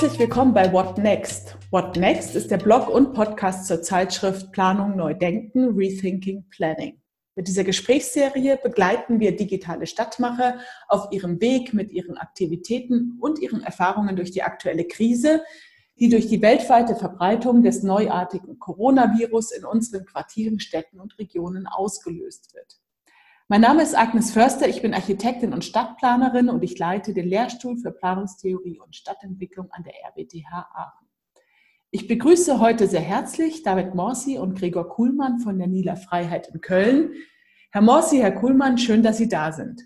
Herzlich willkommen bei What Next. What Next ist der Blog und Podcast zur Zeitschrift Planung Neu Denken, Rethinking Planning. Mit dieser Gesprächsserie begleiten wir digitale Stadtmacher auf ihrem Weg mit ihren Aktivitäten und ihren Erfahrungen durch die aktuelle Krise, die durch die weltweite Verbreitung des neuartigen Coronavirus in unseren Quartieren, Städten und Regionen ausgelöst wird. Mein Name ist Agnes Förster, ich bin Architektin und Stadtplanerin und ich leite den Lehrstuhl für Planungstheorie und Stadtentwicklung an der RWTH Aachen. Ich begrüße heute sehr herzlich David Morsi und Gregor Kuhlmann von der Nila Freiheit in Köln. Herr Morsi, Herr Kuhlmann, schön, dass Sie da sind.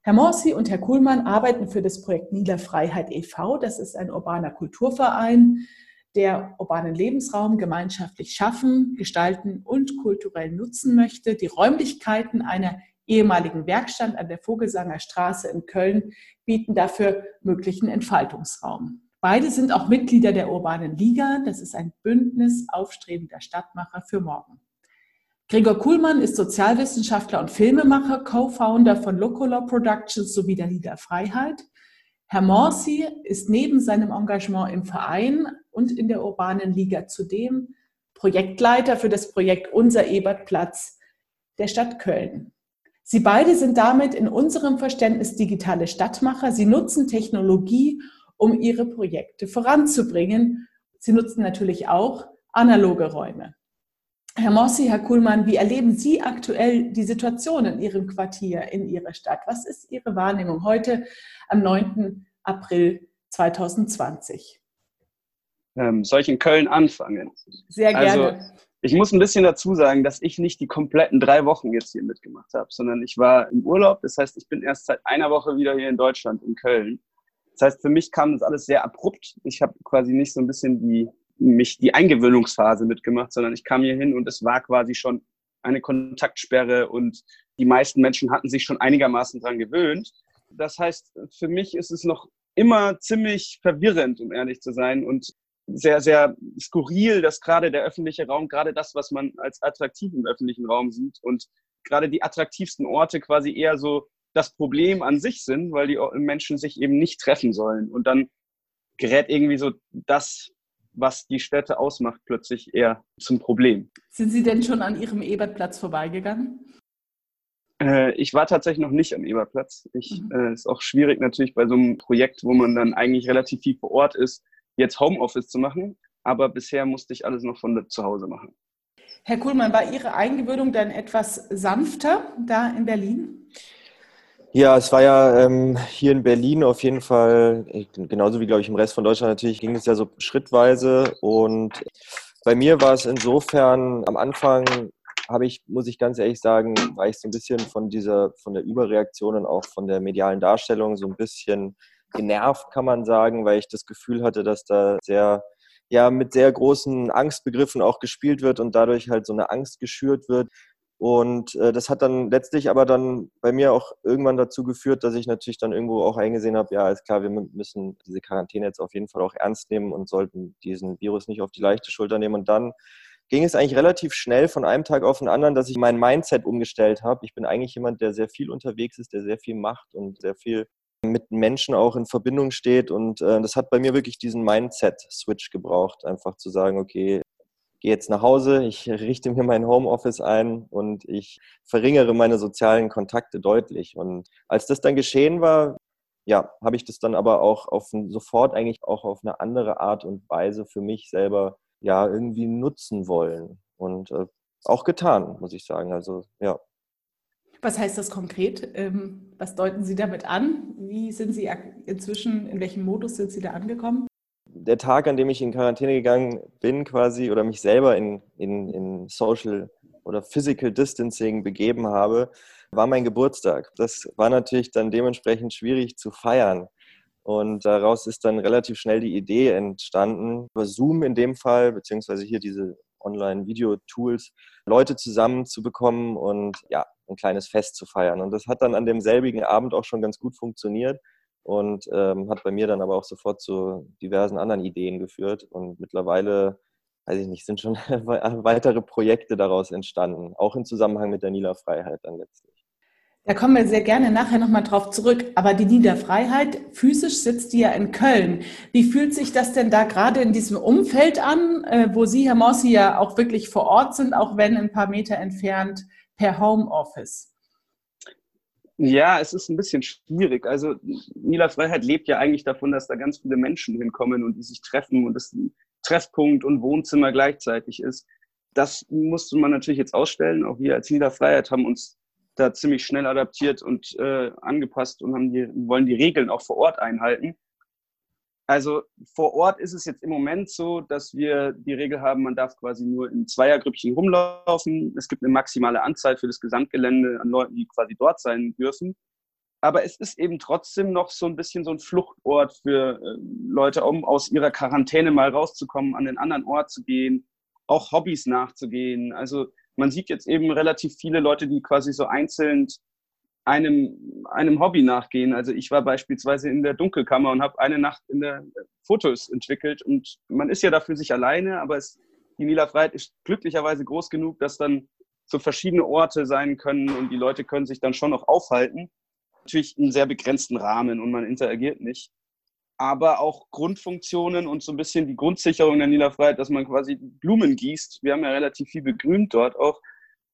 Herr Morsi und Herr Kuhlmann arbeiten für das Projekt Nila Freiheit e.V. Das ist ein urbaner Kulturverein, der urbanen Lebensraum gemeinschaftlich schaffen, gestalten und kulturell nutzen möchte. Die Räumlichkeiten einer ehemaligen Werkstatt an der Vogelsanger Straße in Köln bieten dafür möglichen Entfaltungsraum. Beide sind auch Mitglieder der Urbanen Liga. Das ist ein Bündnis aufstrebender Stadtmacher für morgen. Gregor Kuhlmann ist Sozialwissenschaftler und Filmemacher, Co-Founder von Locolaw Productions sowie der Liga Freiheit. Herr Morsi ist neben seinem Engagement im Verein und in der Urbanen Liga zudem Projektleiter für das Projekt Unser Ebertplatz der Stadt Köln. Sie beide sind damit in unserem Verständnis digitale Stadtmacher. Sie nutzen Technologie, um ihre Projekte voranzubringen. Sie nutzen natürlich auch analoge Räume. Herr Mossi, Herr Kuhlmann, wie erleben Sie aktuell die Situation in Ihrem Quartier, in Ihrer Stadt? Was ist Ihre Wahrnehmung heute am 9. April 2020? Ähm, soll ich in Köln anfangen? Sehr gerne. Also, ich muss ein bisschen dazu sagen, dass ich nicht die kompletten drei Wochen jetzt hier mitgemacht habe, sondern ich war im Urlaub. Das heißt, ich bin erst seit einer Woche wieder hier in Deutschland, in Köln. Das heißt, für mich kam das alles sehr abrupt. Ich habe quasi nicht so ein bisschen die, mich die Eingewöhnungsphase mitgemacht, sondern ich kam hier hin und es war quasi schon eine Kontaktsperre und die meisten Menschen hatten sich schon einigermaßen dran gewöhnt. Das heißt, für mich ist es noch immer ziemlich verwirrend, um ehrlich zu sein und sehr, sehr skurril, dass gerade der öffentliche Raum, gerade das, was man als attraktiv im öffentlichen Raum sieht und gerade die attraktivsten Orte quasi eher so das Problem an sich sind, weil die Menschen sich eben nicht treffen sollen. Und dann gerät irgendwie so das, was die Städte ausmacht, plötzlich eher zum Problem. Sind Sie denn schon an Ihrem Ebertplatz vorbeigegangen? Äh, ich war tatsächlich noch nicht am Ebertplatz. Ich mhm. äh, ist auch schwierig natürlich bei so einem Projekt, wo man dann eigentlich relativ viel vor Ort ist, jetzt Homeoffice zu machen. Aber bisher musste ich alles noch von zu Hause machen. Herr Kuhlmann, war Ihre Eingewöhnung dann etwas sanfter da in Berlin? Ja, es war ja ähm, hier in Berlin auf jeden Fall, genauso wie, glaube ich, im Rest von Deutschland natürlich, ging es ja so schrittweise. Und bei mir war es insofern, am Anfang habe ich, muss ich ganz ehrlich sagen, war ich so ein bisschen von dieser, von der Überreaktion und auch von der medialen Darstellung so ein bisschen genervt, kann man sagen, weil ich das Gefühl hatte, dass da sehr ja mit sehr großen Angstbegriffen auch gespielt wird und dadurch halt so eine Angst geschürt wird, und äh, das hat dann letztlich aber dann bei mir auch irgendwann dazu geführt, dass ich natürlich dann irgendwo auch eingesehen habe, ja, ist klar, wir müssen diese Quarantäne jetzt auf jeden Fall auch ernst nehmen und sollten diesen Virus nicht auf die leichte Schulter nehmen. Und dann ging es eigentlich relativ schnell von einem Tag auf den anderen, dass ich mein Mindset umgestellt habe. Ich bin eigentlich jemand, der sehr viel unterwegs ist, der sehr viel macht und sehr viel mit Menschen auch in Verbindung steht. Und äh, das hat bei mir wirklich diesen Mindset-Switch gebraucht, einfach zu sagen, okay, gehe jetzt nach Hause, ich richte mir mein Homeoffice ein und ich verringere meine sozialen Kontakte deutlich. Und als das dann geschehen war, ja, habe ich das dann aber auch auf sofort eigentlich auch auf eine andere Art und Weise für mich selber ja irgendwie nutzen wollen und äh, auch getan, muss ich sagen. Also ja. Was heißt das konkret? Ähm, was deuten Sie damit an? Wie sind Sie inzwischen, in welchem Modus sind Sie da angekommen? Der Tag, an dem ich in Quarantäne gegangen bin, quasi, oder mich selber in, in, in Social oder Physical Distancing begeben habe, war mein Geburtstag. Das war natürlich dann dementsprechend schwierig zu feiern. Und daraus ist dann relativ schnell die Idee entstanden, über Zoom in dem Fall, beziehungsweise hier diese Online-Video-Tools, Leute zusammenzubekommen und ja, ein kleines Fest zu feiern. Und das hat dann an demselbigen Abend auch schon ganz gut funktioniert und ähm, hat bei mir dann aber auch sofort zu diversen anderen Ideen geführt. Und mittlerweile, weiß ich nicht, sind schon weitere Projekte daraus entstanden, auch im Zusammenhang mit der Nila Freiheit dann letztlich. Da kommen wir sehr gerne nachher nochmal drauf zurück. Aber die Niederfreiheit, physisch sitzt die ja in Köln. Wie fühlt sich das denn da gerade in diesem Umfeld an, äh, wo Sie, Herr Mossi, ja auch wirklich vor Ort sind, auch wenn ein paar Meter entfernt per Homeoffice? Ja, es ist ein bisschen schwierig. Also Nila Freiheit lebt ja eigentlich davon, dass da ganz viele Menschen hinkommen und die sich treffen und es ein Treffpunkt und Wohnzimmer gleichzeitig ist. Das musste man natürlich jetzt ausstellen. Auch wir als Nila Freiheit haben uns da ziemlich schnell adaptiert und äh, angepasst und haben die, wollen die Regeln auch vor Ort einhalten. Also vor Ort ist es jetzt im Moment so, dass wir die Regel haben, man darf quasi nur in Zweiergrüppchen rumlaufen. Es gibt eine maximale Anzahl für das Gesamtgelände an Leuten, die quasi dort sein dürfen. Aber es ist eben trotzdem noch so ein bisschen so ein Fluchtort für äh, Leute, um aus ihrer Quarantäne mal rauszukommen, an den anderen Ort zu gehen, auch Hobbys nachzugehen. Also man sieht jetzt eben relativ viele Leute, die quasi so einzeln einem, einem Hobby nachgehen. Also ich war beispielsweise in der Dunkelkammer und habe eine Nacht in der Fotos entwickelt und man ist ja dafür sich alleine, aber es, die Nila Freiheit ist glücklicherweise groß genug, dass dann so verschiedene Orte sein können und die Leute können sich dann schon noch aufhalten. Natürlich in sehr begrenzten Rahmen und man interagiert nicht aber auch Grundfunktionen und so ein bisschen die Grundsicherung der Niederfreiheit, dass man quasi Blumen gießt. Wir haben ja relativ viel begrünt dort auch.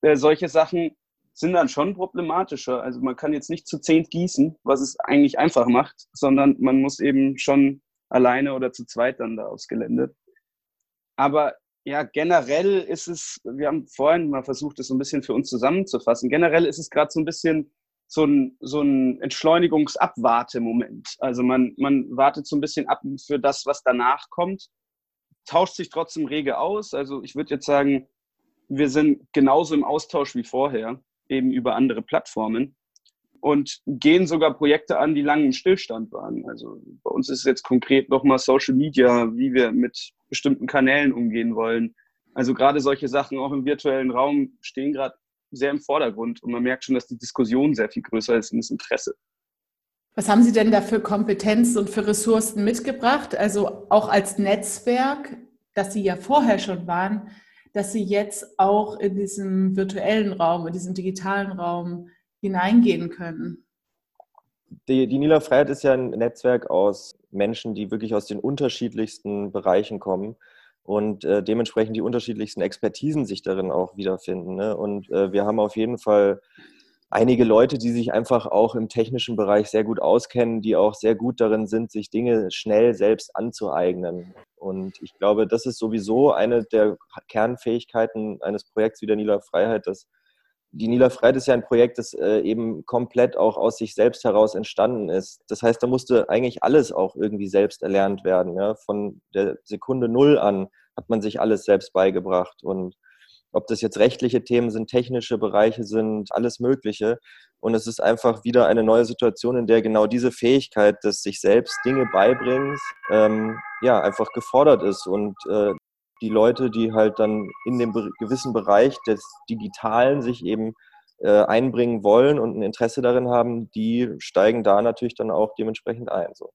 Äh, solche Sachen sind dann schon problematischer. Also man kann jetzt nicht zu zehnt gießen, was es eigentlich einfach macht, sondern man muss eben schon alleine oder zu zweit dann da aufs Gelände. Aber ja, generell ist es, wir haben vorhin mal versucht, das so ein bisschen für uns zusammenzufassen. Generell ist es gerade so ein bisschen so ein, so ein Entschleunigungsabwartemoment. Also man, man wartet so ein bisschen ab für das, was danach kommt, tauscht sich trotzdem rege aus. Also ich würde jetzt sagen, wir sind genauso im Austausch wie vorher, eben über andere Plattformen und gehen sogar Projekte an, die lange im Stillstand waren. Also bei uns ist jetzt konkret nochmal Social Media, wie wir mit bestimmten Kanälen umgehen wollen. Also gerade solche Sachen auch im virtuellen Raum stehen gerade sehr im Vordergrund und man merkt schon, dass die Diskussion sehr viel größer ist und das Interesse. Was haben Sie denn da für Kompetenzen und für Ressourcen mitgebracht? Also auch als Netzwerk, das Sie ja vorher schon waren, dass Sie jetzt auch in diesem virtuellen Raum, in diesem digitalen Raum hineingehen können? Die, die Nila Freiheit ist ja ein Netzwerk aus Menschen, die wirklich aus den unterschiedlichsten Bereichen kommen und äh, dementsprechend die unterschiedlichsten Expertisen sich darin auch wiederfinden. Ne? Und äh, wir haben auf jeden Fall einige Leute, die sich einfach auch im technischen Bereich sehr gut auskennen, die auch sehr gut darin sind, sich Dinge schnell selbst anzueignen. Und ich glaube, das ist sowieso eine der Kernfähigkeiten eines Projekts wie der Nila Freiheit, dass die Nila Freiheit ist ja ein Projekt, das äh, eben komplett auch aus sich selbst heraus entstanden ist. Das heißt, da musste eigentlich alles auch irgendwie selbst erlernt werden. Von der Sekunde Null an hat man sich alles selbst beigebracht. Und ob das jetzt rechtliche Themen sind, technische Bereiche sind, alles Mögliche. Und es ist einfach wieder eine neue Situation, in der genau diese Fähigkeit des sich selbst Dinge beibringens, ähm, ja, einfach gefordert ist. Und äh, die Leute, die halt dann in dem gewissen Bereich des Digitalen sich eben äh, einbringen wollen und ein Interesse darin haben, die steigen da natürlich dann auch dementsprechend ein. So.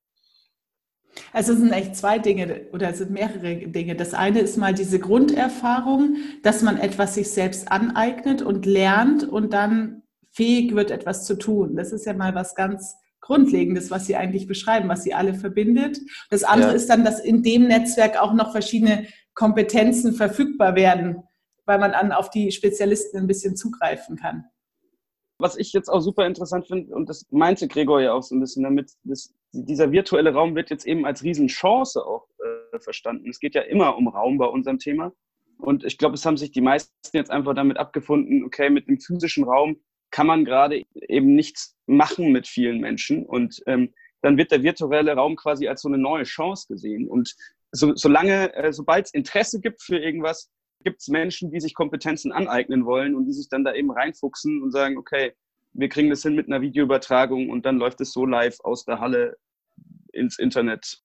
Also es sind echt zwei Dinge oder es sind mehrere Dinge. Das eine ist mal diese Grunderfahrung, dass man etwas sich selbst aneignet und lernt und dann fähig wird, etwas zu tun. Das ist ja mal was ganz Grundlegendes, was Sie eigentlich beschreiben, was Sie alle verbindet. Das andere ja. ist dann, dass in dem Netzwerk auch noch verschiedene Kompetenzen verfügbar werden, weil man dann auf die Spezialisten ein bisschen zugreifen kann. Was ich jetzt auch super interessant finde, und das meinte Gregor ja auch so ein bisschen damit, das, dieser virtuelle Raum wird jetzt eben als Riesenchance auch äh, verstanden. Es geht ja immer um Raum bei unserem Thema. Und ich glaube, es haben sich die meisten jetzt einfach damit abgefunden, okay, mit dem physischen Raum kann man gerade eben nichts machen mit vielen Menschen. Und ähm, dann wird der virtuelle Raum quasi als so eine neue Chance gesehen. Und so, solange, äh, sobald es Interesse gibt für irgendwas, gibt es Menschen, die sich Kompetenzen aneignen wollen und die sich dann da eben reinfuchsen und sagen, okay, wir kriegen das hin mit einer Videoübertragung und dann läuft es so live aus der Halle ins Internet.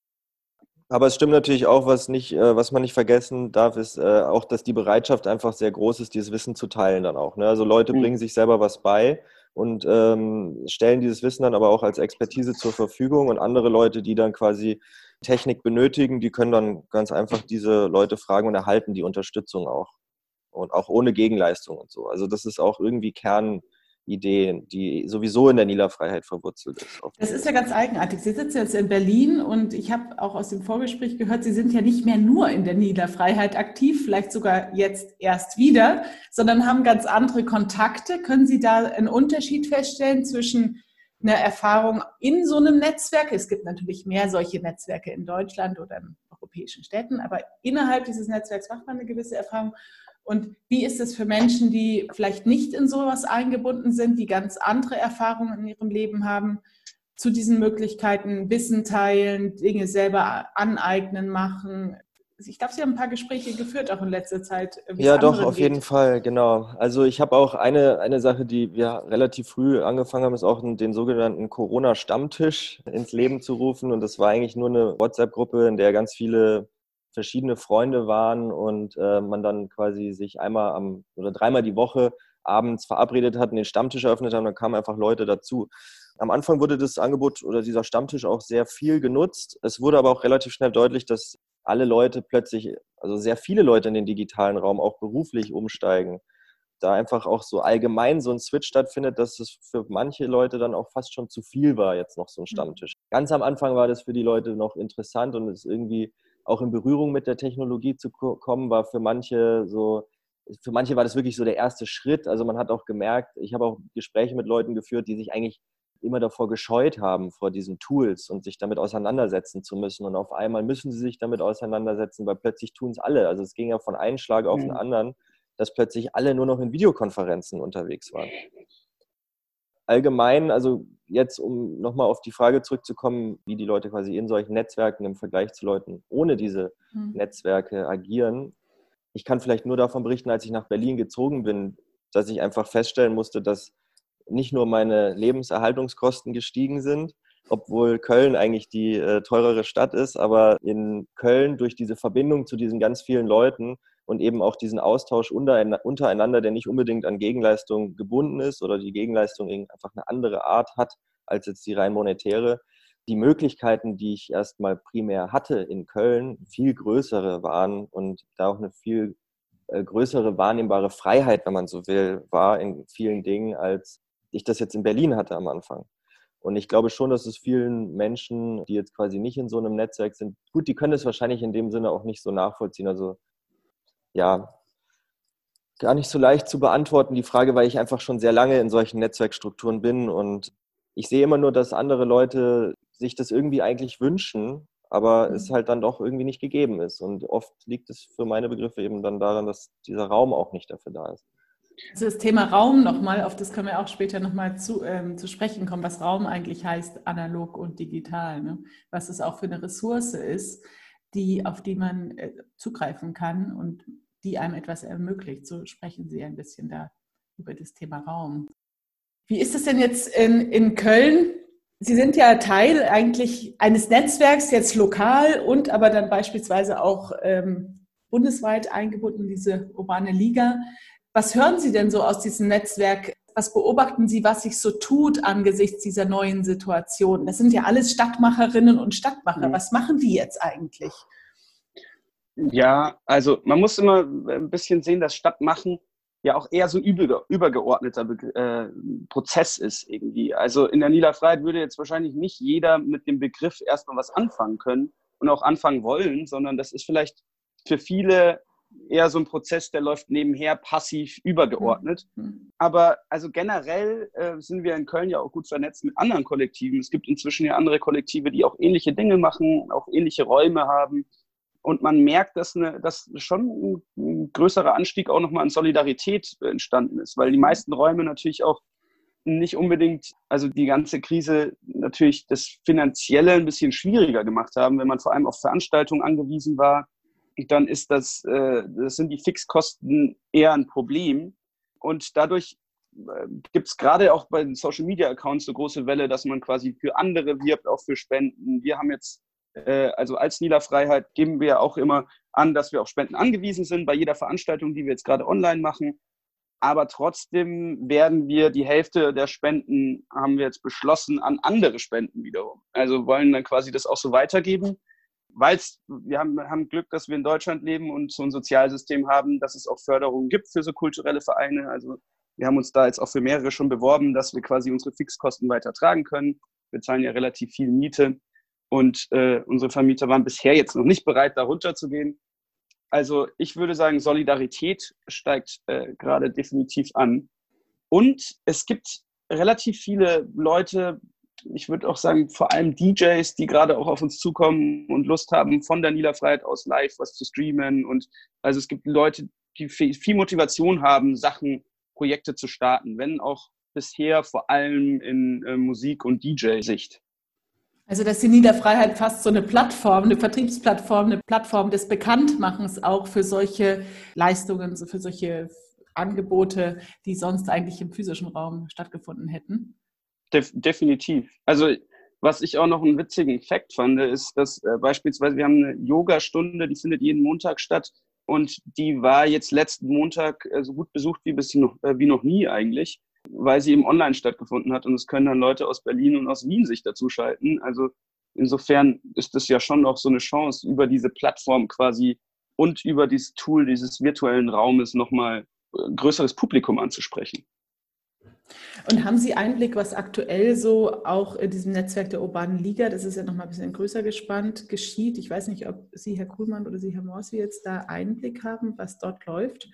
Aber es stimmt natürlich auch, was, nicht, äh, was man nicht vergessen darf, ist äh, auch, dass die Bereitschaft einfach sehr groß ist, dieses Wissen zu teilen dann auch. Ne? Also Leute mhm. bringen sich selber was bei und ähm, stellen dieses Wissen dann aber auch als Expertise zur Verfügung und andere Leute, die dann quasi Technik benötigen, die können dann ganz einfach diese Leute fragen und erhalten die Unterstützung auch. Und auch ohne Gegenleistung und so. Also das ist auch irgendwie Kern Idee, die sowieso in der Nila-Freiheit verwurzelt ist. Das ist ja ganz eigenartig. Sie sitzen jetzt in Berlin und ich habe auch aus dem Vorgespräch gehört, Sie sind ja nicht mehr nur in der Nila-Freiheit aktiv, vielleicht sogar jetzt erst wieder, sondern haben ganz andere Kontakte. Können Sie da einen Unterschied feststellen zwischen einer Erfahrung in so einem Netzwerk? Es gibt natürlich mehr solche Netzwerke in Deutschland oder in europäischen Städten, aber innerhalb dieses Netzwerks macht man eine gewisse Erfahrung und wie ist es für Menschen, die vielleicht nicht in sowas eingebunden sind, die ganz andere Erfahrungen in ihrem Leben haben, zu diesen Möglichkeiten Wissen teilen, Dinge selber aneignen, machen? Ich glaube, Sie haben ein paar Gespräche geführt, auch in letzter Zeit. Ja, doch, auf geht. jeden Fall, genau. Also ich habe auch eine, eine Sache, die wir relativ früh angefangen haben, ist auch den sogenannten Corona-Stammtisch ins Leben zu rufen. Und das war eigentlich nur eine WhatsApp-Gruppe, in der ganz viele verschiedene Freunde waren und äh, man dann quasi sich einmal am oder dreimal die Woche abends verabredet hat und den Stammtisch eröffnet hat, und dann kamen einfach Leute dazu. Am Anfang wurde das Angebot oder dieser Stammtisch auch sehr viel genutzt. Es wurde aber auch relativ schnell deutlich, dass alle Leute plötzlich, also sehr viele Leute in den digitalen Raum auch beruflich umsteigen. Da einfach auch so allgemein so ein Switch stattfindet, dass es für manche Leute dann auch fast schon zu viel war, jetzt noch so ein mhm. Stammtisch. Ganz am Anfang war das für die Leute noch interessant und es irgendwie auch in Berührung mit der Technologie zu kommen, war für manche so, für manche war das wirklich so der erste Schritt. Also man hat auch gemerkt, ich habe auch Gespräche mit Leuten geführt, die sich eigentlich immer davor gescheut haben, vor diesen Tools und sich damit auseinandersetzen zu müssen. Und auf einmal müssen sie sich damit auseinandersetzen, weil plötzlich tun es alle. Also es ging ja von einem Schlag auf den mhm. anderen, dass plötzlich alle nur noch in Videokonferenzen unterwegs waren allgemein, also jetzt, um nochmal auf die Frage zurückzukommen, wie die Leute quasi in solchen Netzwerken im Vergleich zu Leuten ohne diese mhm. Netzwerke agieren. Ich kann vielleicht nur davon berichten, als ich nach Berlin gezogen bin, dass ich einfach feststellen musste, dass nicht nur meine Lebenserhaltungskosten gestiegen sind, obwohl Köln eigentlich die äh, teurere Stadt ist, aber in Köln durch diese Verbindung zu diesen ganz vielen Leuten und eben auch diesen Austausch untereinander, der nicht unbedingt an Gegenleistung gebunden ist oder die Gegenleistung einfach eine andere Art hat als jetzt die rein monetäre. Die Möglichkeiten, die ich erstmal primär hatte in Köln, viel größere waren und da auch eine viel äh, größere wahrnehmbare Freiheit, wenn man so will, war in vielen Dingen, als ich das jetzt in Berlin hatte am Anfang. Und ich glaube schon, dass es vielen Menschen, die jetzt quasi nicht in so einem Netzwerk sind, gut, die können es wahrscheinlich in dem Sinne auch nicht so nachvollziehen. Also ja, gar nicht so leicht zu beantworten, die Frage, weil ich einfach schon sehr lange in solchen Netzwerkstrukturen bin und ich sehe immer nur, dass andere Leute sich das irgendwie eigentlich wünschen, aber mhm. es halt dann doch irgendwie nicht gegeben ist. Und oft liegt es für meine Begriffe eben dann daran, dass dieser Raum auch nicht dafür da ist. Also das Thema Raum nochmal, auf das können wir auch später nochmal zu, ähm, zu sprechen kommen, was Raum eigentlich heißt, analog und digital. Ne? Was es auch für eine Ressource ist, die, auf die man äh, zugreifen kann und die einem etwas ermöglicht. So sprechen Sie ein bisschen da über das Thema Raum. Wie ist es denn jetzt in, in Köln? Sie sind ja Teil eigentlich eines Netzwerks, jetzt lokal und aber dann beispielsweise auch ähm, bundesweit eingebunden, diese urbane Liga. Was hören Sie denn so aus diesem Netzwerk? Was beobachten Sie, was sich so tut angesichts dieser neuen Situation? Das sind ja alles Stadtmacherinnen und Stadtmacher. Mhm. Was machen die jetzt eigentlich? Ja, also man muss immer ein bisschen sehen, dass Stadtmachen ja auch eher so ein übergeordneter äh, Prozess ist irgendwie. Also in der Niederfreiheit würde jetzt wahrscheinlich nicht jeder mit dem Begriff erstmal was anfangen können und auch anfangen wollen, sondern das ist vielleicht für viele eher so ein Prozess, der läuft nebenher passiv übergeordnet. Mhm. Aber also generell äh, sind wir in Köln ja auch gut vernetzt mit anderen Kollektiven. Es gibt inzwischen ja andere Kollektive, die auch ähnliche Dinge machen, auch ähnliche Räume haben. Und man merkt, dass, eine, dass schon ein größerer Anstieg auch nochmal an Solidarität entstanden ist, weil die meisten Räume natürlich auch nicht unbedingt, also die ganze Krise natürlich das Finanzielle ein bisschen schwieriger gemacht haben, wenn man vor allem auf Veranstaltungen angewiesen war, dann ist das, äh, das sind die Fixkosten eher ein Problem. Und dadurch äh, gibt es gerade auch bei den Social Media Accounts eine große Welle, dass man quasi für andere wirbt, auch für Spenden. Wir haben jetzt, äh, also als Niederfreiheit geben wir auch immer an, dass wir auf Spenden angewiesen sind bei jeder Veranstaltung, die wir jetzt gerade online machen. Aber trotzdem werden wir die Hälfte der Spenden, haben wir jetzt beschlossen, an andere Spenden wiederum. Also wollen dann quasi das auch so weitergeben weil wir haben, haben Glück, dass wir in Deutschland leben und so ein Sozialsystem haben, dass es auch Förderungen gibt für so kulturelle Vereine. Also Wir haben uns da jetzt auch für mehrere schon beworben, dass wir quasi unsere Fixkosten weiter tragen können. Wir zahlen ja relativ viel Miete und äh, unsere Vermieter waren bisher jetzt noch nicht bereit, da runterzugehen. Also ich würde sagen, Solidarität steigt äh, gerade definitiv an. Und es gibt relativ viele Leute, ich würde auch sagen, vor allem DJs, die gerade auch auf uns zukommen und Lust haben, von der Nila Freiheit aus live was zu streamen. Und also es gibt Leute, die viel Motivation haben, Sachen, Projekte zu starten, wenn auch bisher vor allem in äh, Musik- und DJ-Sicht. Also dass die Niederfreiheit fast so eine Plattform, eine Vertriebsplattform, eine Plattform des Bekanntmachens auch für solche Leistungen, für solche Angebote, die sonst eigentlich im physischen Raum stattgefunden hätten. Def definitiv. Also was ich auch noch einen witzigen Fakt fand, ist, dass äh, beispielsweise wir haben eine Yoga-Stunde, die findet jeden Montag statt und die war jetzt letzten Montag äh, so gut besucht wie, bis noch, äh, wie noch nie eigentlich, weil sie eben online stattgefunden hat und es können dann Leute aus Berlin und aus Wien sich dazuschalten. Also insofern ist das ja schon noch so eine Chance, über diese Plattform quasi und über dieses Tool dieses virtuellen Raumes nochmal äh, größeres Publikum anzusprechen. Und haben Sie Einblick, was aktuell so auch in diesem Netzwerk der urbanen Liga, das ist ja noch mal ein bisschen größer gespannt, geschieht? Ich weiß nicht, ob Sie, Herr Kuhlmann oder Sie, Herr Morsi, jetzt da Einblick haben, was dort läuft.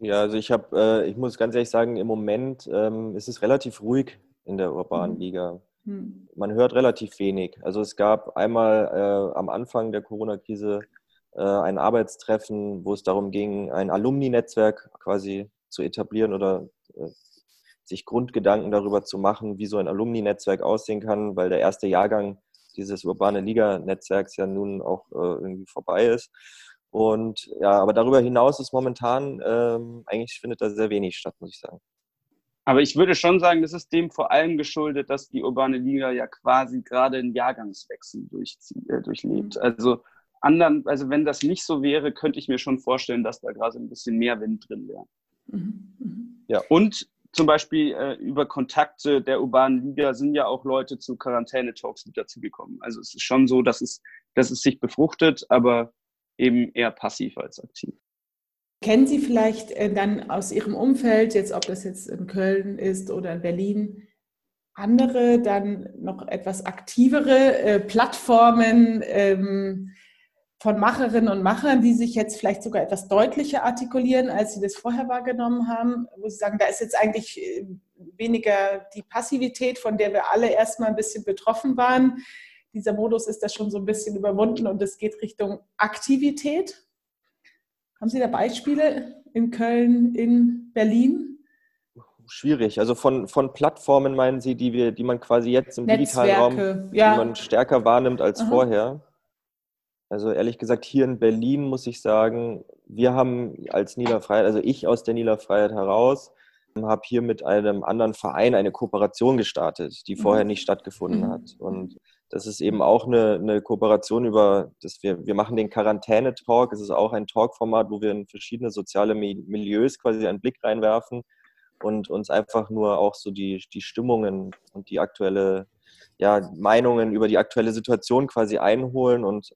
Ja, also ich habe, äh, ich muss ganz ehrlich sagen, im Moment ähm, ist es relativ ruhig in der urbanen mhm. Liga. Mhm. Man hört relativ wenig. Also es gab einmal äh, am Anfang der Corona-Krise äh, ein Arbeitstreffen, wo es darum ging, ein Alumni-Netzwerk quasi zu etablieren oder sich Grundgedanken darüber zu machen, wie so ein Alumni-Netzwerk aussehen kann, weil der erste Jahrgang dieses urbane Liga-Netzwerks ja nun auch äh, irgendwie vorbei ist. Und ja, aber darüber hinaus ist momentan ähm, eigentlich findet da sehr wenig statt, muss ich sagen. Aber ich würde schon sagen, das ist dem vor allem geschuldet, dass die urbane Liga ja quasi gerade einen Jahrgangswechsel äh, durchlebt. Mhm. Also anderen, also wenn das nicht so wäre, könnte ich mir schon vorstellen, dass da gerade ein bisschen mehr Wind drin wäre. Mhm. Mhm. Ja. Und zum Beispiel äh, über Kontakte der urbanen Liga sind ja auch Leute zu Quarantäne-Talks mit dazugekommen. Also es ist schon so, dass es, dass es sich befruchtet, aber eben eher passiv als aktiv. Kennen Sie vielleicht äh, dann aus Ihrem Umfeld, jetzt ob das jetzt in Köln ist oder in Berlin, andere dann noch etwas aktivere äh, Plattformen, ähm, von Macherinnen und Machern, die sich jetzt vielleicht sogar etwas deutlicher artikulieren, als sie das vorher wahrgenommen haben, wo sie sagen, da ist jetzt eigentlich äh, weniger die Passivität, von der wir alle erstmal ein bisschen betroffen waren. Dieser Modus ist da schon so ein bisschen überwunden und es geht Richtung Aktivität. Haben Sie da Beispiele in Köln, in Berlin? Schwierig. Also von, von Plattformen meinen Sie, die wir, die man quasi jetzt im Netzwerke, digitalen Raum, ja. die man stärker wahrnimmt als Aha. vorher? Also ehrlich gesagt, hier in Berlin muss ich sagen, wir haben als Niederfreiheit, also ich aus der Niederfreiheit heraus, habe hier mit einem anderen Verein eine Kooperation gestartet, die vorher mhm. nicht stattgefunden mhm. hat. Und das ist eben auch eine, eine Kooperation über, dass wir, wir machen den Quarantäne-Talk. Es ist auch ein Talk-Format, wo wir in verschiedene soziale Milieus quasi einen Blick reinwerfen und uns einfach nur auch so die, die Stimmungen und die aktuelle ja, Meinungen über die aktuelle Situation quasi einholen und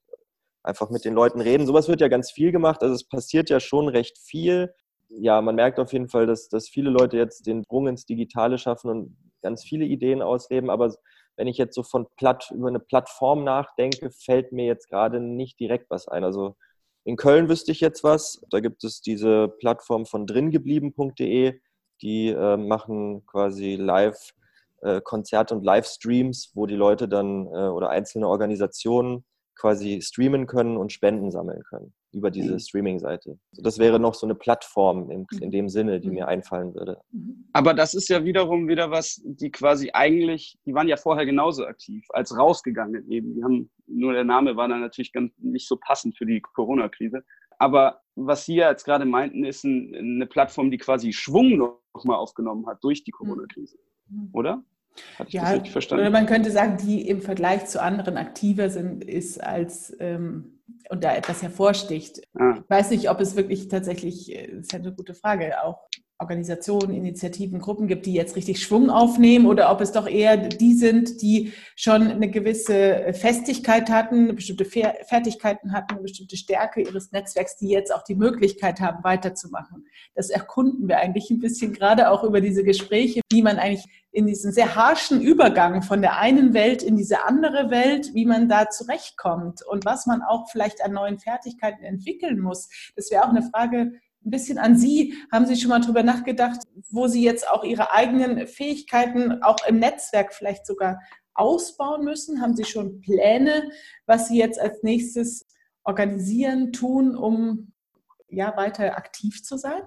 einfach mit den Leuten reden. Sowas wird ja ganz viel gemacht. Also es passiert ja schon recht viel. Ja, man merkt auf jeden Fall, dass, dass viele Leute jetzt den Sprung ins Digitale schaffen und ganz viele Ideen ausleben. Aber wenn ich jetzt so von Platt, über eine Plattform nachdenke, fällt mir jetzt gerade nicht direkt was ein. Also in Köln wüsste ich jetzt was. Da gibt es diese Plattform von dringeblieben.de. Die äh, machen quasi live äh, Konzerte und Livestreams, wo die Leute dann äh, oder einzelne Organisationen quasi streamen können und Spenden sammeln können über diese mhm. Streaming-Seite. Das wäre noch so eine Plattform in, in, dem Sinne, die mhm. mir einfallen würde. Mhm. Aber das ist ja wiederum wieder was, die quasi eigentlich, die waren ja vorher genauso aktiv als rausgegangen eben. Die haben, nur der Name war dann natürlich ganz nicht so passend für die Corona-Krise. Aber was Sie ja jetzt gerade meinten, ist ein, eine Plattform, die quasi Schwung nochmal aufgenommen hat durch die Corona-Krise. Oder? Hatte ich ja, das richtig verstanden? Oder man könnte sagen, die im Vergleich zu anderen aktiver sind, ist als ähm, und da etwas hervorsticht. Ah. Ich weiß nicht, ob es wirklich tatsächlich, das äh, ist ja eine gute Frage, auch Organisationen, Initiativen, Gruppen gibt, die jetzt richtig Schwung aufnehmen oder ob es doch eher die sind, die schon eine gewisse Festigkeit hatten, bestimmte Fertigkeiten hatten, eine bestimmte Stärke ihres Netzwerks, die jetzt auch die Möglichkeit haben, weiterzumachen. Das erkunden wir eigentlich ein bisschen gerade auch über diese Gespräche, wie man eigentlich in diesen sehr harschen Übergang von der einen Welt in diese andere Welt, wie man da zurechtkommt und was man auch vielleicht an neuen Fertigkeiten entwickeln muss. Das wäre auch eine Frage, ein bisschen an Sie. Haben Sie schon mal darüber nachgedacht, wo Sie jetzt auch Ihre eigenen Fähigkeiten auch im Netzwerk vielleicht sogar ausbauen müssen? Haben Sie schon Pläne, was Sie jetzt als nächstes organisieren, tun, um ja weiter aktiv zu sein?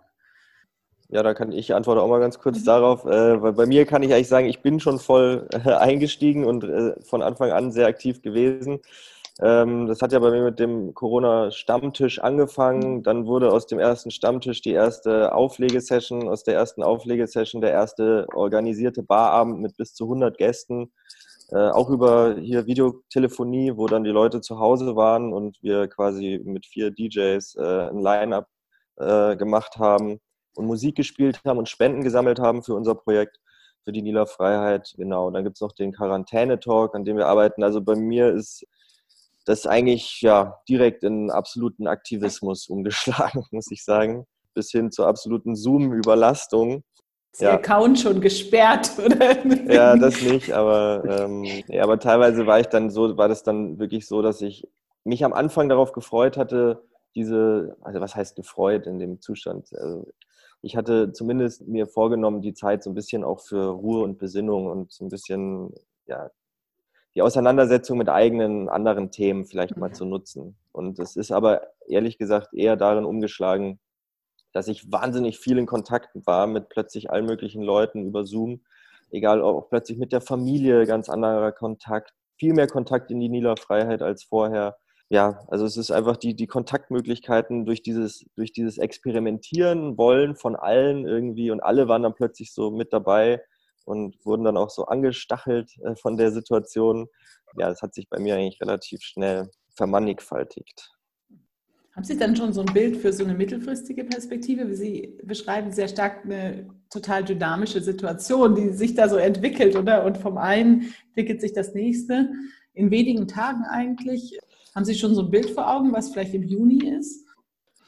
Ja, da kann ich antworte auch mal ganz kurz mhm. darauf. Äh, weil bei mir kann ich eigentlich sagen, ich bin schon voll äh, eingestiegen und äh, von Anfang an sehr aktiv gewesen. Ähm, das hat ja bei mir mit dem Corona-Stammtisch angefangen. Mhm. Dann wurde aus dem ersten Stammtisch die erste Auflegesession, aus der ersten Auflegesession der erste organisierte Barabend mit bis zu 100 Gästen. Äh, auch über hier Videotelefonie, wo dann die Leute zu Hause waren und wir quasi mit vier DJs äh, ein Line-up äh, gemacht haben und Musik gespielt haben und Spenden gesammelt haben für unser Projekt, für die Nila Freiheit. Genau, dann gibt es noch den Quarantäne-Talk, an dem wir arbeiten. Also bei mir ist das eigentlich ja direkt in absoluten Aktivismus umgeschlagen, muss ich sagen, bis hin zur absoluten Zoom-Überlastung. Ist ja. Account schon gesperrt, oder? Ja, das nicht, aber, ähm, ja, aber teilweise war ich dann so, war das dann wirklich so, dass ich mich am Anfang darauf gefreut hatte, diese, also was heißt gefreut in dem Zustand? Also ich hatte zumindest mir vorgenommen, die Zeit so ein bisschen auch für Ruhe und Besinnung und so ein bisschen ja, die Auseinandersetzung mit eigenen anderen Themen vielleicht mal zu nutzen. Und es ist aber ehrlich gesagt eher darin umgeschlagen, dass ich wahnsinnig viel in Kontakt war mit plötzlich allen möglichen Leuten über Zoom, egal auch plötzlich mit der Familie, ganz anderer Kontakt, viel mehr Kontakt in die Nila Freiheit als vorher. Ja, also es ist einfach die, die Kontaktmöglichkeiten durch dieses, durch dieses Experimentieren wollen von allen irgendwie und alle waren dann plötzlich so mit dabei und wurden dann auch so angestachelt äh, von der Situation. Ja, das hat sich bei mir eigentlich relativ schnell vermannigfaltigt. Haben Sie dann schon so ein Bild für so eine mittelfristige Perspektive? Sie beschreiben sehr stark eine total dynamische Situation, die sich da so entwickelt, oder? Und vom einen entwickelt sich das nächste. In wenigen Tagen eigentlich. Haben Sie schon so ein Bild vor Augen, was vielleicht im Juni ist?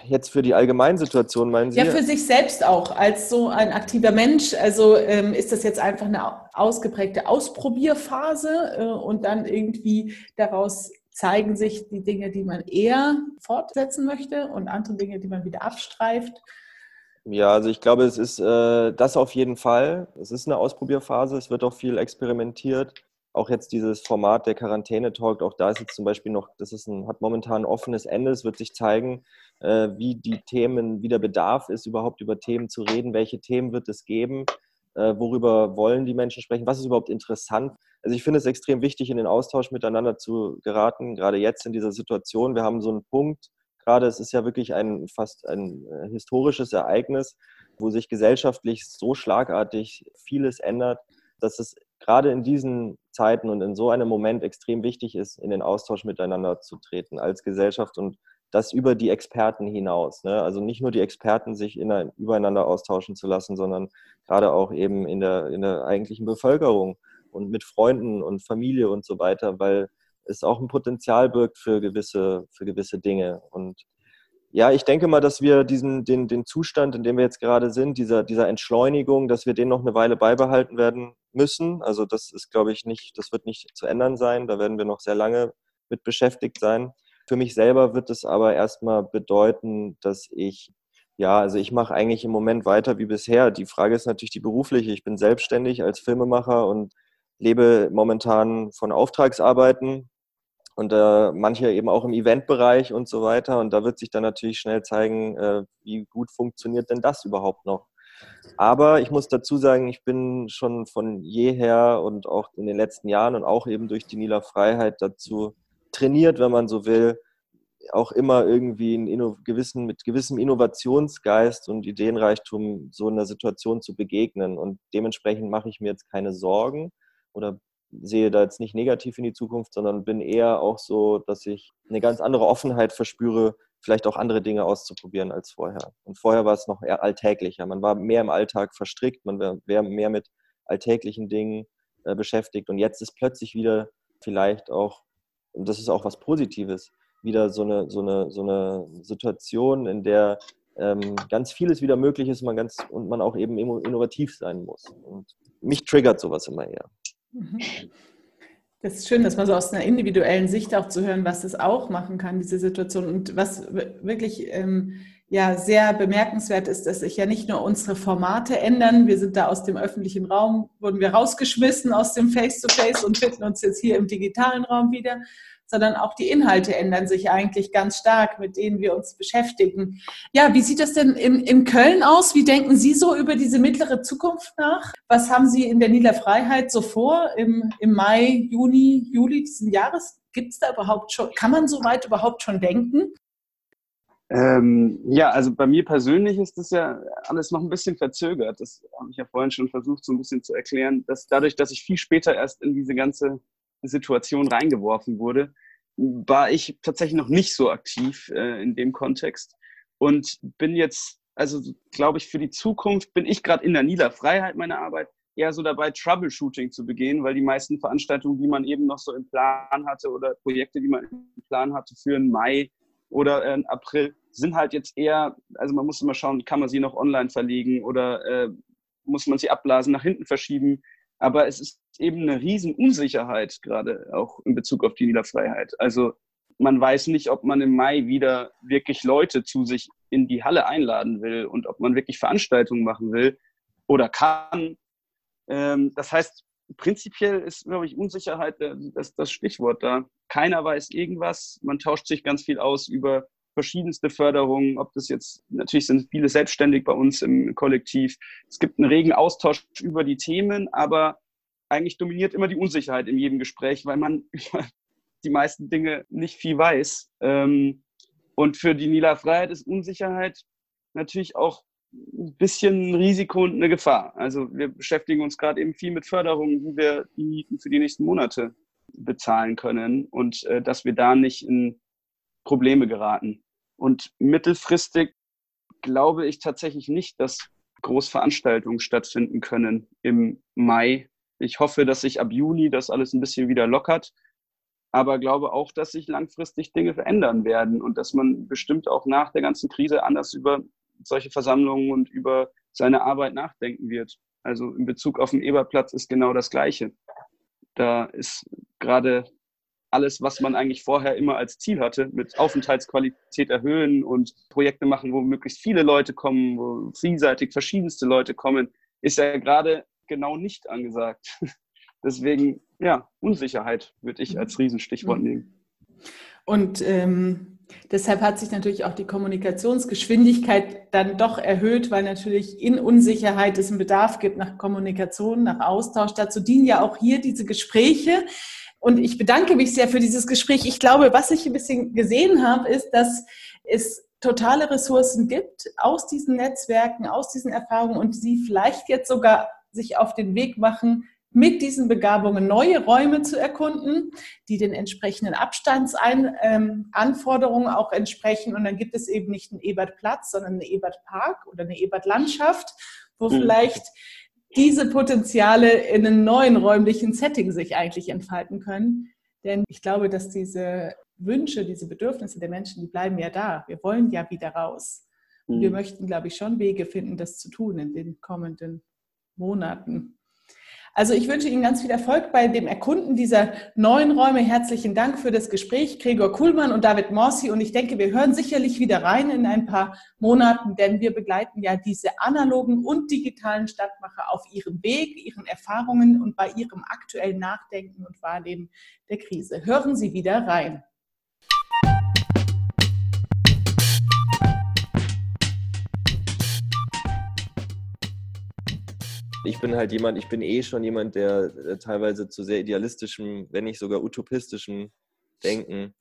Jetzt für die Allgemeinsituation, meinen Sie? Ja, für sich selbst auch, als so ein aktiver Mensch. Also ähm, ist das jetzt einfach eine ausgeprägte Ausprobierphase äh, und dann irgendwie daraus zeigen sich die Dinge, die man eher fortsetzen möchte und andere Dinge, die man wieder abstreift. Ja, also ich glaube, es ist äh, das auf jeden Fall. Es ist eine Ausprobierphase, es wird auch viel experimentiert auch jetzt dieses Format der Quarantäne-Talk, auch da ist jetzt zum Beispiel noch, das ist ein, hat momentan ein offenes Ende. Es wird sich zeigen, äh, wie die Themen, wie der Bedarf ist, überhaupt über Themen zu reden. Welche Themen wird es geben? Äh, worüber wollen die Menschen sprechen? Was ist überhaupt interessant? Also ich finde es extrem wichtig, in den Austausch miteinander zu geraten, gerade jetzt in dieser Situation. Wir haben so einen Punkt, gerade es ist ja wirklich ein fast ein äh, historisches Ereignis, wo sich gesellschaftlich so schlagartig vieles ändert, dass es gerade in diesen Zeiten und in so einem Moment extrem wichtig ist, in den Austausch miteinander zu treten als Gesellschaft und das über die Experten hinaus. Ne? Also nicht nur die Experten sich in, übereinander austauschen zu lassen, sondern gerade auch eben in der, in der eigentlichen Bevölkerung und mit Freunden und Familie und so weiter, weil es auch ein Potenzial birgt für gewisse, für gewisse Dinge. Und ja, ich denke mal, dass wir diesen, den, den Zustand, in dem wir jetzt gerade sind, dieser, dieser Entschleunigung, dass wir den noch eine Weile beibehalten werden müssen. Also das ist, glaube ich, nicht, das wird nicht zu ändern sein. Da werden wir noch sehr lange mit beschäftigt sein. Für mich selber wird es aber erstmal bedeuten, dass ich, ja, also ich mache eigentlich im Moment weiter wie bisher. Die Frage ist natürlich die berufliche. Ich bin selbstständig als Filmemacher und lebe momentan von Auftragsarbeiten und äh, manche eben auch im Eventbereich und so weiter. Und da wird sich dann natürlich schnell zeigen, äh, wie gut funktioniert denn das überhaupt noch. Aber ich muss dazu sagen, ich bin schon von jeher und auch in den letzten Jahren und auch eben durch die Nila Freiheit dazu trainiert, wenn man so will, auch immer irgendwie in gewissen, mit gewissem Innovationsgeist und Ideenreichtum so einer Situation zu begegnen. Und dementsprechend mache ich mir jetzt keine Sorgen oder sehe da jetzt nicht negativ in die Zukunft, sondern bin eher auch so, dass ich eine ganz andere Offenheit verspüre vielleicht auch andere Dinge auszuprobieren als vorher. Und vorher war es noch eher alltäglicher. Man war mehr im Alltag verstrickt, man war mehr mit alltäglichen Dingen äh, beschäftigt. Und jetzt ist plötzlich wieder vielleicht auch, und das ist auch was Positives, wieder so eine, so eine, so eine Situation, in der ähm, ganz vieles wieder möglich ist man ganz, und man auch eben innovativ sein muss. Und mich triggert sowas immer eher. Mhm. Das ist schön, dass man so aus einer individuellen Sicht auch zu hören, was das auch machen kann, diese Situation. Und was wirklich ähm, ja sehr bemerkenswert ist, dass sich ja nicht nur unsere Formate ändern. Wir sind da aus dem öffentlichen Raum, wurden wir rausgeschmissen aus dem Face-to-Face -face und finden uns jetzt hier im digitalen Raum wieder, sondern auch die Inhalte ändern sich eigentlich ganz stark, mit denen wir uns beschäftigen. Ja, wie sieht das denn in, in Köln aus? Wie denken Sie so über diese mittlere Zukunft nach? Was haben Sie in der Nieder Freiheit so vor im, im Mai, Juni, Juli diesen Jahres? Gibt es da überhaupt schon, kann man so weit überhaupt schon denken? Ähm, ja, also bei mir persönlich ist das ja alles noch ein bisschen verzögert. Das habe ich ja vorhin schon versucht, so ein bisschen zu erklären, dass dadurch, dass ich viel später erst in diese ganze Situation reingeworfen wurde, war ich tatsächlich noch nicht so aktiv äh, in dem Kontext und bin jetzt, also glaube ich, für die Zukunft bin ich gerade in der Nila Freiheit meiner Arbeit eher so dabei, Troubleshooting zu begehen, weil die meisten Veranstaltungen, die man eben noch so im Plan hatte oder Projekte, die man im Plan hatte für den Mai oder äh, April, sind halt jetzt eher, also man muss immer schauen, kann man sie noch online verlegen oder äh, muss man sie abblasen, nach hinten verschieben. Aber es ist eben eine Riesenunsicherheit, gerade auch in Bezug auf die Niederfreiheit. Also man weiß nicht, ob man im Mai wieder wirklich Leute zu sich in die Halle einladen will und ob man wirklich Veranstaltungen machen will oder kann. Ähm, das heißt, prinzipiell ist, glaube ich, Unsicherheit das, das Stichwort da. Keiner weiß irgendwas. Man tauscht sich ganz viel aus über verschiedenste Förderungen, ob das jetzt, natürlich sind viele selbstständig bei uns im Kollektiv. Es gibt einen regen Austausch über die Themen, aber eigentlich dominiert immer die Unsicherheit in jedem Gespräch, weil man über die meisten Dinge nicht viel weiß. Ähm, und für die Nila Freiheit ist Unsicherheit natürlich auch ein bisschen ein Risiko und eine Gefahr. Also wir beschäftigen uns gerade eben viel mit Förderungen, wie wir die Mieten für die nächsten Monate bezahlen können und äh, dass wir da nicht in Probleme geraten. Und mittelfristig glaube ich tatsächlich nicht, dass Großveranstaltungen stattfinden können im Mai. Ich hoffe, dass sich ab Juni das alles ein bisschen wieder lockert, aber glaube auch, dass sich langfristig Dinge verändern werden und dass man bestimmt auch nach der ganzen Krise anders über solche Versammlungen und über seine Arbeit nachdenken wird. Also in Bezug auf den Eberplatz ist genau das Gleiche. Da ist gerade alles, was man eigentlich vorher immer als Ziel hatte, mit Aufenthaltsqualität erhöhen und Projekte machen, wo möglichst viele Leute kommen, wo vielseitig verschiedenste Leute kommen, ist ja gerade genau nicht angesagt. Deswegen, ja, Unsicherheit würde ich als Riesenstichwort mhm. nehmen. Und ähm, deshalb hat sich natürlich auch die Kommunikationsgeschwindigkeit dann doch erhöht, weil natürlich in Unsicherheit es einen Bedarf gibt nach Kommunikation, nach Austausch. Dazu dienen ja auch hier diese Gespräche. Und ich bedanke mich sehr für dieses Gespräch. Ich glaube, was ich ein bisschen gesehen habe, ist, dass es totale Ressourcen gibt aus diesen Netzwerken, aus diesen Erfahrungen und sie vielleicht jetzt sogar sich auf den Weg machen, mit diesen Begabungen neue Räume zu erkunden, die den entsprechenden Abstandsanforderungen ähm, auch entsprechen. Und dann gibt es eben nicht einen Ebertplatz, sondern einen Ebertpark oder eine Ebertlandschaft, wo mhm. vielleicht diese Potenziale in einem neuen räumlichen Setting sich eigentlich entfalten können. Denn ich glaube, dass diese Wünsche, diese Bedürfnisse der Menschen, die bleiben ja da. Wir wollen ja wieder raus. Und wir mhm. möchten, glaube ich, schon Wege finden, das zu tun in den kommenden Monaten. Also ich wünsche Ihnen ganz viel Erfolg bei dem Erkunden dieser neuen Räume. Herzlichen Dank für das Gespräch, Gregor Kuhlmann und David Morsi. Und ich denke, wir hören sicherlich wieder rein in ein paar Monaten, denn wir begleiten ja diese analogen und digitalen Stadtmacher auf ihrem Weg, ihren Erfahrungen und bei ihrem aktuellen Nachdenken und Wahrnehmen der Krise. Hören Sie wieder rein. Ich bin halt jemand, ich bin eh schon jemand, der äh, teilweise zu sehr idealistischem, wenn nicht sogar utopistischem Denken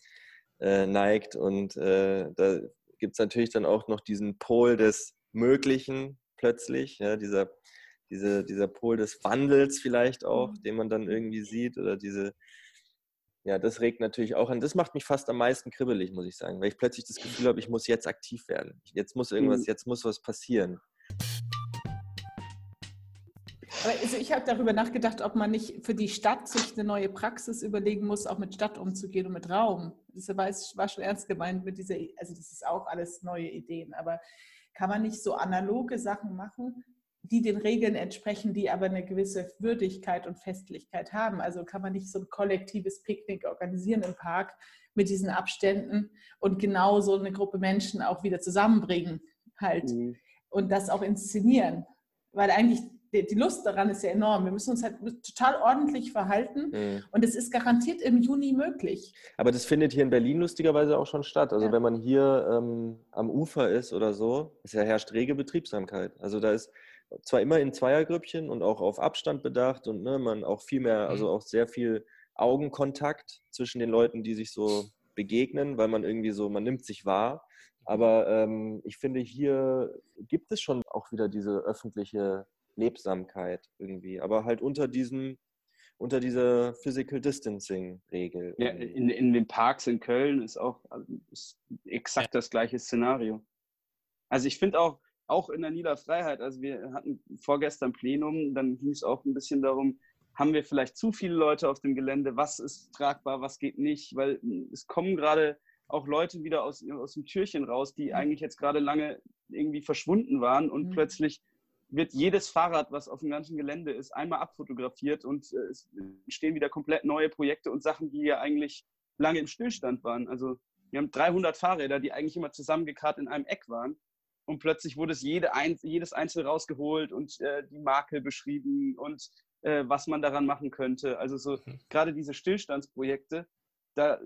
äh, neigt. Und äh, da gibt es natürlich dann auch noch diesen Pol des Möglichen plötzlich, ja, dieser, diese, dieser Pol des Wandels vielleicht auch, mhm. den man dann irgendwie sieht, oder diese, Ja, das regt natürlich auch an. Das macht mich fast am meisten kribbelig, muss ich sagen, weil ich plötzlich das Gefühl habe, ich muss jetzt aktiv werden. Jetzt muss irgendwas, mhm. jetzt muss was passieren. Aber also ich habe darüber nachgedacht, ob man nicht für die Stadt sich eine neue Praxis überlegen muss, auch mit Stadt umzugehen und mit Raum. Das war schon ernst gemeint mit dieser, also das ist auch alles neue Ideen, aber kann man nicht so analoge Sachen machen, die den Regeln entsprechen, die aber eine gewisse Würdigkeit und Festlichkeit haben. Also kann man nicht so ein kollektives Picknick organisieren im Park mit diesen Abständen und genau so eine Gruppe Menschen auch wieder zusammenbringen halt mhm. und das auch inszenieren. Weil eigentlich die Lust daran ist ja enorm. Wir müssen uns halt total ordentlich verhalten mhm. und es ist garantiert im Juni möglich. Aber das findet hier in Berlin lustigerweise auch schon statt. Also ja. wenn man hier ähm, am Ufer ist oder so, ist ja herrscht rege Betriebsamkeit. Also da ist zwar immer in Zweiergrüppchen und auch auf Abstand bedacht und ne, man auch viel mehr, mhm. also auch sehr viel Augenkontakt zwischen den Leuten, die sich so begegnen, weil man irgendwie so, man nimmt sich wahr. Aber ähm, ich finde, hier gibt es schon auch wieder diese öffentliche Lebsamkeit irgendwie, aber halt unter diesem unter dieser Physical Distancing Regel. Ja, in, in den Parks in Köln ist auch ist exakt ja. das gleiche Szenario. Also ich finde auch, auch in der Niederfreiheit, also wir hatten vorgestern Plenum, dann ging es auch ein bisschen darum, haben wir vielleicht zu viele Leute auf dem Gelände, was ist tragbar, was geht nicht, weil es kommen gerade auch Leute wieder aus, aus dem Türchen raus, die mhm. eigentlich jetzt gerade lange irgendwie verschwunden waren und mhm. plötzlich wird jedes Fahrrad, was auf dem ganzen Gelände ist, einmal abfotografiert und äh, es stehen wieder komplett neue Projekte und Sachen, die ja eigentlich lange im Stillstand waren. Also wir haben 300 Fahrräder, die eigentlich immer zusammengekarrt in einem Eck waren. Und plötzlich wurde es jede, ein, jedes einzelne rausgeholt und äh, die Marke beschrieben und äh, was man daran machen könnte. Also so mhm. gerade diese Stillstandsprojekte, da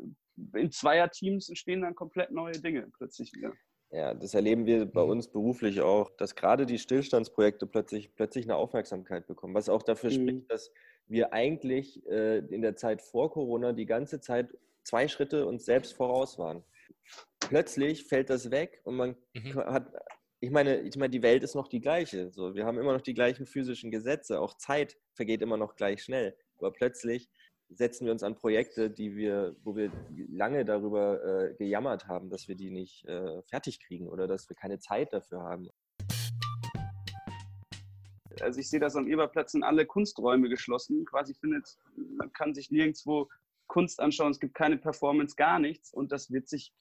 in Zweierteams entstehen dann komplett neue Dinge plötzlich wieder. Ja, das erleben wir bei mhm. uns beruflich auch, dass gerade die Stillstandsprojekte plötzlich, plötzlich eine Aufmerksamkeit bekommen, was auch dafür mhm. spricht, dass wir eigentlich äh, in der Zeit vor Corona die ganze Zeit zwei Schritte uns selbst voraus waren. Plötzlich fällt das weg und man mhm. hat, ich meine, ich meine, die Welt ist noch die gleiche. So, wir haben immer noch die gleichen physischen Gesetze, auch Zeit vergeht immer noch gleich schnell. Aber plötzlich setzen wir uns an Projekte, die wir, wo wir lange darüber äh, gejammert haben, dass wir die nicht äh, fertig kriegen oder dass wir keine Zeit dafür haben. Also ich sehe das am Eberplatz sind alle Kunsträume geschlossen. Quasi findet, man kann sich nirgendwo Kunst anschauen, es gibt keine Performance, gar nichts. Und das wird sich,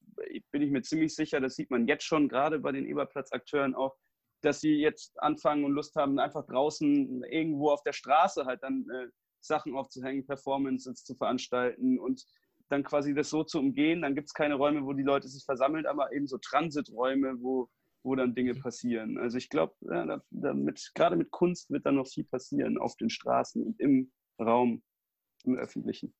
bin ich mir ziemlich sicher, das sieht man jetzt schon gerade bei den Eberplatz-Akteuren auch, dass sie jetzt anfangen und Lust haben, einfach draußen irgendwo auf der Straße halt dann äh, Sachen aufzuhängen, Performances zu veranstalten und dann quasi das so zu umgehen. Dann gibt es keine Räume, wo die Leute sich versammeln, aber eben so Transiträume, wo, wo dann Dinge passieren. Also ich glaube, ja, gerade mit Kunst wird dann noch viel passieren auf den Straßen und im Raum, im Öffentlichen.